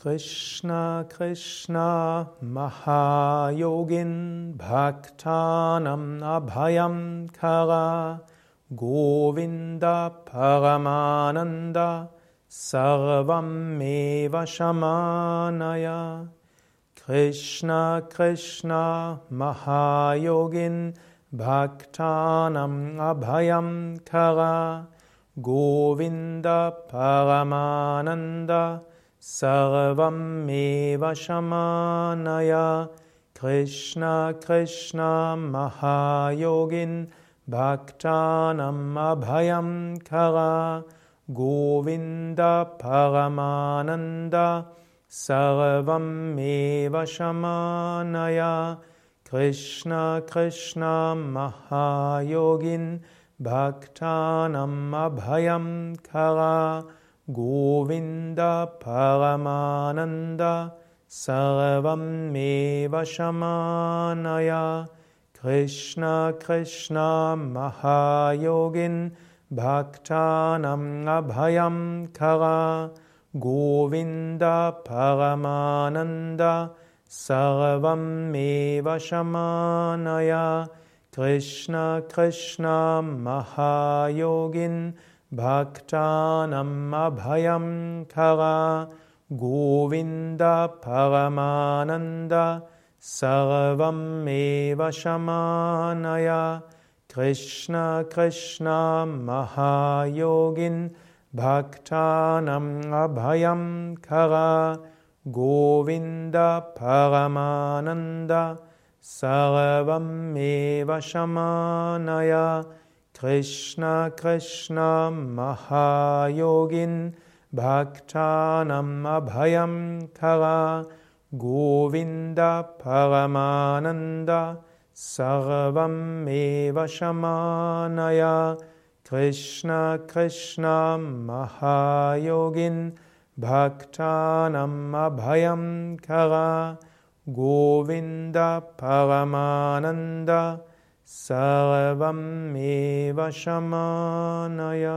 Krishna Krishna Mahayogin Bhaktanam Abhayam Kara Govinda Paramananda Sarvam Meva Shamanaya. Krishna Krishna Mahayogin Bhaktanam Abhayam Kara Govinda Paramananda Sarvam Meva Shamanaya. Krishna Krishna Mahayogin Bhaktanam Abhayam Kara. Govinda Paramananda. Sarvam Meva Shamanaya. Krishna Krishna Mahayogin Bhaktanam Abhayam Kara Govinda Paramananda Sarvam Meva Shamanaya Krishna Krishna Mahayogin Bhaktanam Abhayam Kara Govinda Paramananda Sarvam Meva Shamanaya Krishna Krishna Mahayogin Bhaktanam Abhayam Kara Govinda Paramananda Sarvam Eva Shamanaya Krishna Krishna Mahayogin Bhaktanam Abhayam Kara Govinda Paramananda Sarvam Eva Shamanaya Krishna Krishna Mahayogin Bhaktanam Abhayam Kara Govinda Paramananda Sarvam Eva Shamanaya Krishna Krishna Mahayogin Bhaktanam Abhayam Kara Govinda Paramananda Sarvam Eva Shamanaya